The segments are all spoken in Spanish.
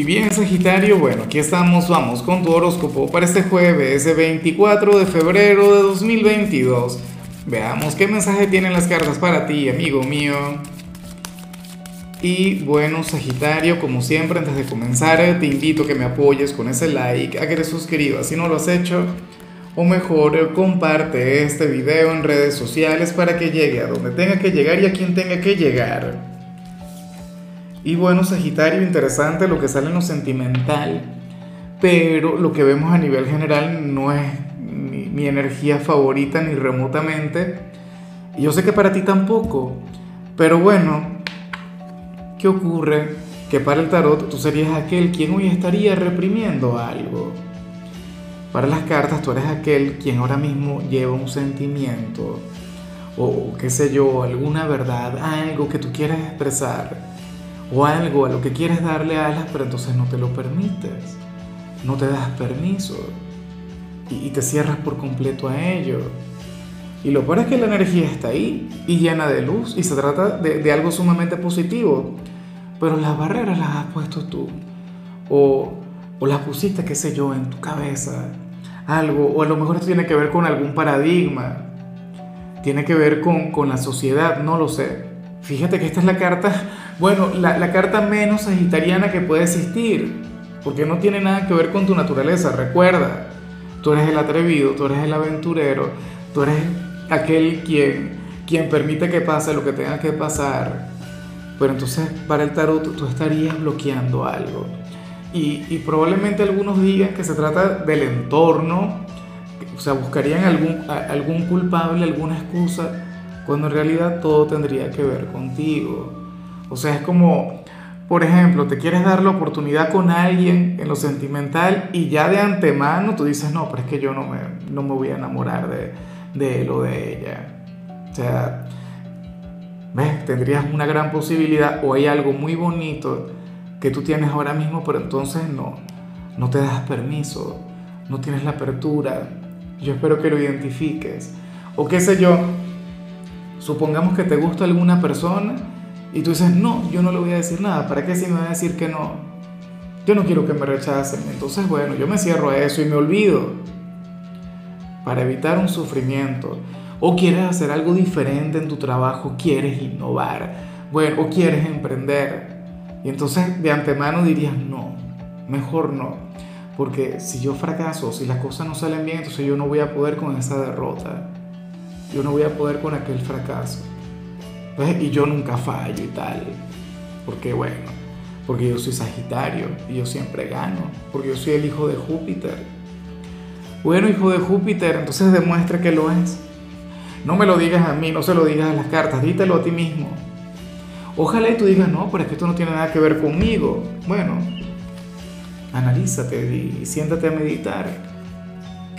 Y bien, Sagitario, bueno, aquí estamos, vamos con tu horóscopo para este jueves, ese 24 de febrero de 2022. Veamos qué mensaje tienen las cartas para ti, amigo mío. Y bueno, Sagitario, como siempre, antes de comenzar, te invito a que me apoyes con ese like, a que te suscribas si no lo has hecho, o mejor, comparte este video en redes sociales para que llegue a donde tenga que llegar y a quien tenga que llegar. Y bueno, Sagitario, interesante lo que sale en lo sentimental, pero lo que vemos a nivel general no es mi, energía favorita ni remotamente. Y yo sé que para ti tampoco, pero bueno, ¿qué ocurre? Que para el tarot tú serías aquel quien hoy estaría reprimiendo algo. Para las cartas tú eres aquel quien ahora mismo lleva un sentimiento o qué sé yo, alguna verdad, algo que tú quieres expresar o algo a lo que quieres darle alas, pero entonces no te lo permites, no te das permiso. Y, te cierras por completo a ello. Y lo peor es que la energía está ahí y llena de luz y se trata de, algo sumamente positivo, pero las barreras las has puesto tú. O, o las pusiste, qué sé yo, en tu cabeza, algo, o a lo mejor esto tiene que ver con algún paradigma, tiene que ver con, con la sociedad, no lo sé. Fíjate que esta es la carta bueno, la, carta menos sagitariana que puede existir, porque no tiene nada que ver con tu naturaleza. Recuerda, tú eres el atrevido, tú eres el aventurero, tú eres aquel quien, quien permite que pase lo que tenga que pasar. Pero entonces para el tarot tú estarías bloqueando algo. Y, probablemente algunos digan que se trata del entorno, o sea, buscarían algún, algún culpable, alguna excusa, cuando en realidad todo tendría que ver contigo. O sea, es como, por ejemplo, te quieres dar la oportunidad con alguien en lo sentimental y ya de antemano tú dices, no, pero es que yo no me, no me voy a enamorar de, de él o de ella. O sea, ¿ves? Tendrías una gran posibilidad o hay algo muy bonito que tú tienes ahora mismo, pero entonces no, no te das permiso, no tienes la apertura. Yo espero que lo identifiques. O qué sé yo, supongamos que te gusta alguna persona y tú dices, no, yo no le voy a decir nada, ¿para qué si me va a decir que no? Yo no quiero que me rechacen, entonces bueno, yo me cierro a eso y me olvido para evitar un sufrimiento. O quieres hacer algo diferente en tu trabajo, quieres innovar, bueno, o quieres emprender. Y entonces de antemano dirías, no, mejor no. Porque si yo fracaso, si las cosas no salen bien, entonces yo no voy a poder con esa derrota. Yo no voy a poder con aquel fracaso y yo nunca fallo y tal. Porque bueno, porque yo soy Sagitario y yo siempre gano. Porque yo soy el hijo de Júpiter. Bueno, hijo de Júpiter, entonces demuestra que lo es. No me lo digas a mí, no se lo digas a las cartas, dítelo a ti mismo. Ojalá y tú digas, no, pero es que esto no tiene nada que ver conmigo. Bueno, analízate y siéntate a meditar.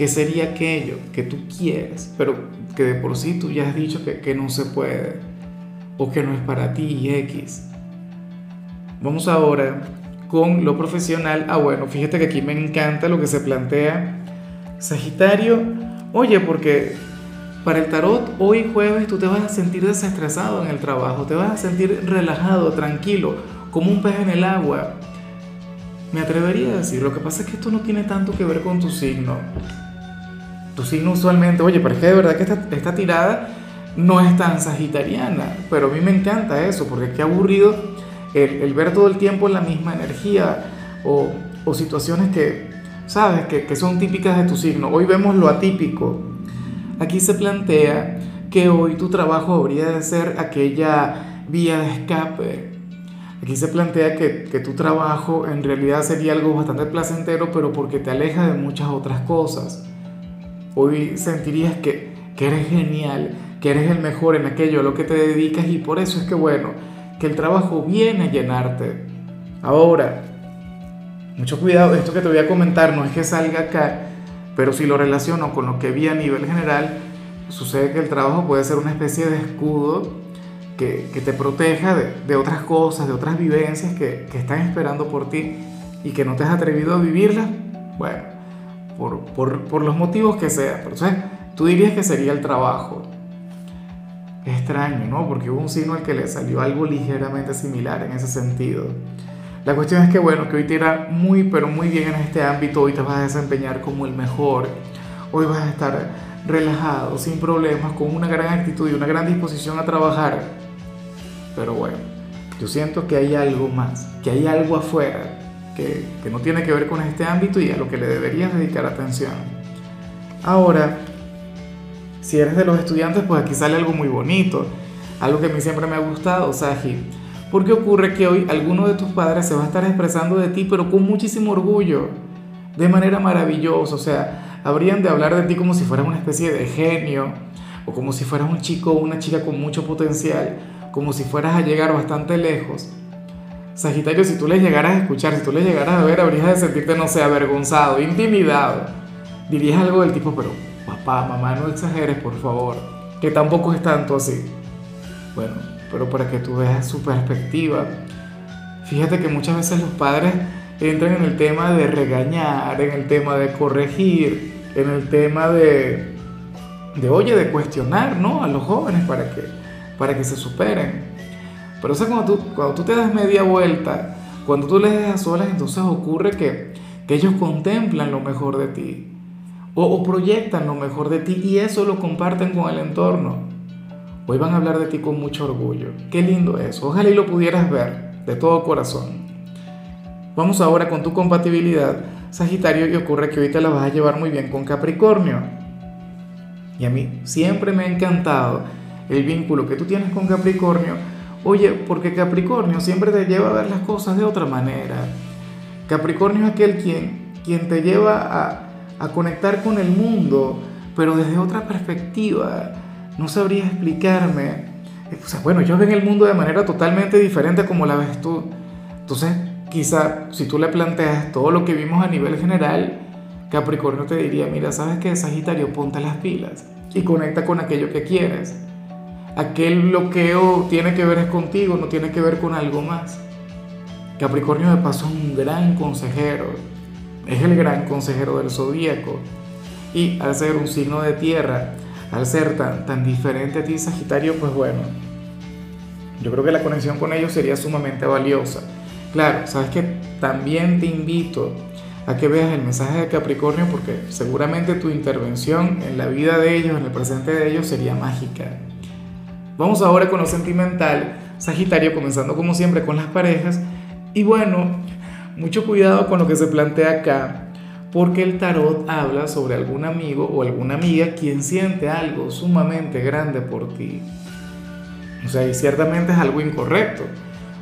¿Qué sería aquello que tú quieres, pero que de por sí tú ya has dicho que, que no se puede? o que no es para ti y X. Vamos ahora con lo profesional. Ah, bueno, fíjate que aquí me encanta lo que se plantea. Sagitario, oye, porque para el tarot hoy jueves tú te vas a sentir desestresado en el trabajo, te vas a sentir relajado, tranquilo, como un pez en el agua. Me atrevería a decir, lo que pasa es que esto no tiene tanto que ver con tu signo. Tu signo usualmente, oye, pero es que de verdad que esta, esta tirada no es tan sagitariana, pero a mí me encanta eso, porque qué aburrido el, ver todo el tiempo la misma energía o, situaciones que, sabes, que, que son típicas de tu signo. Hoy vemos lo atípico. Aquí se plantea que hoy tu trabajo habría de ser aquella vía de escape. Aquí se plantea que, que, tu trabajo en realidad sería algo bastante placentero, pero porque te aleja de muchas otras cosas. Hoy sentirías que, que eres genial, que eres el mejor en aquello a lo que te dedicas y por eso es que bueno, que el trabajo viene a llenarte. Ahora, mucho cuidado, esto que te voy a comentar no es que salga acá, pero si lo relaciono con lo que vi a nivel general, sucede que el trabajo puede ser una especie de escudo que, que te proteja de, de, otras cosas, de otras vivencias que, que, están esperando por ti y que no te has atrevido a vivirlas, bueno, por, por, por los motivos que sean. Pero, tú dirías que sería el trabajo extraño, ¿no? Porque hubo un signo al que le salió algo ligeramente similar en ese sentido. La cuestión es que, bueno, que hoy te irá muy, pero muy bien en este ámbito, hoy te vas a desempeñar como el mejor, hoy vas a estar relajado, sin problemas, con una gran actitud y una gran disposición a trabajar. Pero bueno, yo siento que hay algo más, que hay algo afuera que, no tiene que ver con este ámbito y a lo que le deberías dedicar atención. Ahora, si eres de los estudiantes, pues aquí sale algo muy bonito, algo que a mí siempre me ha gustado, Saji. Porque ocurre que hoy alguno de tus padres se va a estar expresando de ti, pero con muchísimo orgullo, de manera maravillosa. O sea, habrían de hablar de ti como si fueras una especie de genio, o como si fueras un chico o una chica con mucho potencial, como si fueras a llegar bastante lejos. Sagitario, si tú les llegaras a escuchar, si tú les llegaras a ver, habrías de sentirte, no sé, avergonzado, intimidado. Dirías algo del tipo, pero papá, mamá, no exageres, por favor, que tampoco es tanto así. Bueno, pero para que tú veas su perspectiva, fíjate que muchas veces los padres entran en el tema de regañar, en el tema de corregir, en el tema de, de oye, de cuestionar, ¿no? A los jóvenes para que, para que se superen. Pero o sea, cuando tú, cuando tú te das media vuelta, cuando tú les dejas solas, entonces ocurre que, que ellos contemplan lo mejor de ti o, proyectan lo mejor de ti y eso lo comparten con el entorno. Hoy van a hablar de ti con mucho orgullo. Qué lindo es. Ojalá y lo pudieras ver de todo corazón. Vamos ahora con tu compatibilidad, Sagitario, y ocurre que hoy te la vas a llevar muy bien con Capricornio. Y a mí siempre me ha encantado el vínculo que tú tienes con Capricornio. Oye, porque Capricornio siempre te lleva a ver las cosas de otra manera. Capricornio es aquel quien, quien te lleva a, a conectar con el mundo, pero desde otra perspectiva. No sabría explicarme. O sea, bueno, ellos ven el mundo de manera totalmente diferente como la ves tú. Entonces, quizá si tú le planteas todo lo que vimos a nivel general, Capricornio te diría, mira, ¿sabes qué? Sagitario, ponte las pilas y conecta con aquello que quieres. Aquel bloqueo tiene que ver contigo, no tiene que ver con algo más. Capricornio de paso es un gran consejero es el gran consejero del zodíaco. Y al ser un signo de tierra, al ser tan, tan diferente a ti, Sagitario, pues bueno, yo creo que la conexión con ellos sería sumamente valiosa. Claro, sabes que también te invito a que veas el mensaje de Capricornio porque seguramente tu intervención en la vida de ellos, en el presente de ellos, sería mágica. Vamos ahora con lo sentimental, Sagitario, comenzando como siempre con las parejas. Y bueno, mucho cuidado con lo que se plantea acá, porque el tarot habla sobre algún amigo o alguna amiga quien siente algo sumamente grande por ti. O sea, y ciertamente es algo incorrecto,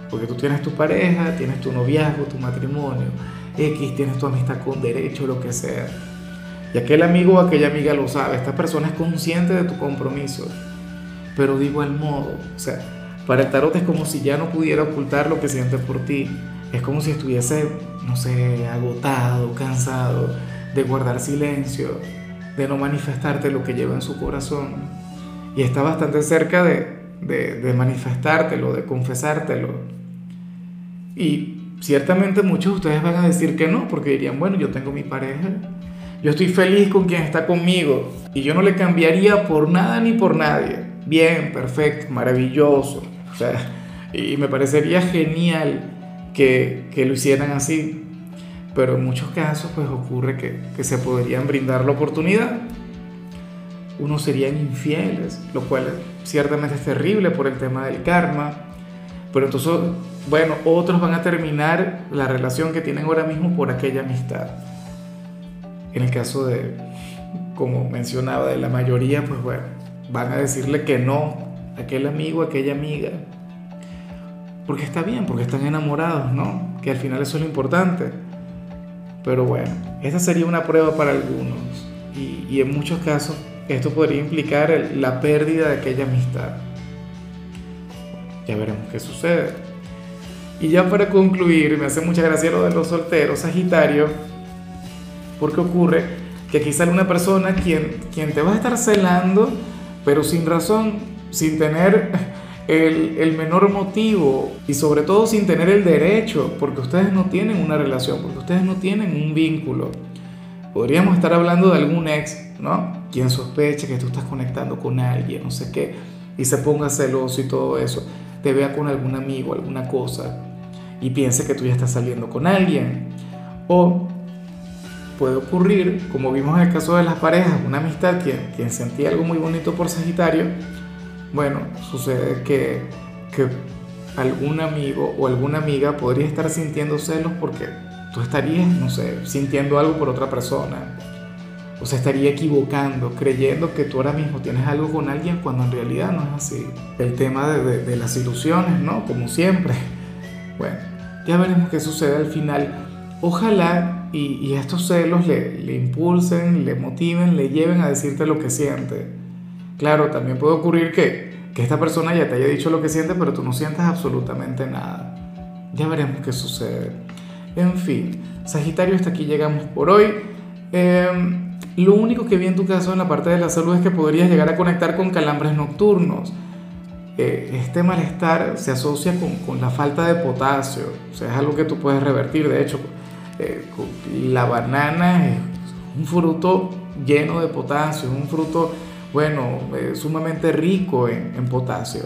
porque tú tienes tu pareja, tienes tu noviazgo, tu matrimonio, X, tienes tu amistad con derecho, lo que sea. Y aquel amigo o aquella amiga lo sabe, esta persona es consciente de tu compromiso, pero digo el modo, o sea, para el tarot es como si ya no pudiera ocultar lo que siente por ti es como si estuviese, no sé, agotado, cansado de guardar silencio, de no manifestarte lo que lleva en su corazón. Y está bastante cerca de, de, manifestártelo, de confesártelo. Y ciertamente muchos de ustedes van a decir que no, porque dirían, bueno, yo tengo mi pareja, yo estoy feliz con quien está conmigo y yo no le cambiaría por nada ni por nadie. Bien, perfecto, maravilloso. O sea, y me parecería genial que, lo hicieran así. Pero en muchos casos pues ocurre que, que se podrían brindar la oportunidad. Unos serían infieles, lo cual ciertamente es terrible por el tema del karma. Pero entonces, bueno, otros van a terminar la relación que tienen ahora mismo por aquella amistad. En el caso de, como mencionaba, de la mayoría, pues bueno, van a decirle que no a aquel amigo, a aquella amiga, porque está bien, porque están enamorados, ¿no? Que al final eso es lo importante. Pero bueno, esta sería una prueba para algunos y, en muchos casos esto podría implicar la pérdida de aquella amistad. Ya veremos qué sucede. Y ya para concluir, me hace mucha gracia lo de los solteros, Sagitario, porque ocurre que aquí sale una persona quien, quien te va a estar celando, pero sin razón, sin tener el, menor motivo y sobre todo sin tener el derecho, porque ustedes no tienen una relación, porque ustedes no tienen un vínculo. Podríamos estar hablando de algún ex, ¿no? Quien sospeche que tú estás conectando con alguien, no sé qué, y se ponga celoso y todo eso, te vea con algún amigo, alguna cosa, y piense que tú ya estás saliendo con alguien. O puede ocurrir, como vimos en el caso de las parejas, una amistad, quien, quien sentía algo muy bonito por Sagitario, bueno, sucede que, que algún amigo o alguna amiga podría estar sintiendo celos porque tú estarías, no sé, sintiendo algo por otra persona. O se estaría equivocando, creyendo que tú ahora mismo tienes algo con alguien cuando en realidad no es así. El tema de, de, las ilusiones, ¿no? Como siempre. Bueno, ya veremos qué sucede al final. Ojalá y, estos celos le, le impulsen, le motiven, le lleven a decirte lo que siente. Claro, también puede ocurrir que, que esta persona ya te haya dicho lo que siente, pero tú no sientas absolutamente nada. Ya veremos qué sucede. En fin, Sagitario, hasta aquí llegamos por hoy. Em, lo único que vi en tu caso en la parte de la salud es que podrías llegar a conectar con calambres nocturnos. Eh, este malestar se asocia con, con, la falta de potasio, o sea, es algo que tú puedes revertir. De hecho, eh, la banana es un fruto lleno de potasio, un fruto, bueno, eh, sumamente rico en, en potasio.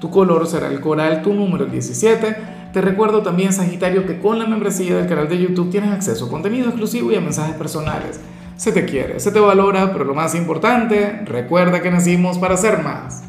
Tu color será el coral, tu número el 17 te recuerdo también, Sagitario, que con la membresía del canal de YouTube tienes acceso a contenido exclusivo y a mensajes personales. Se te quiere, se te valora, pero lo más importante, recuerda que nacimos para ser más.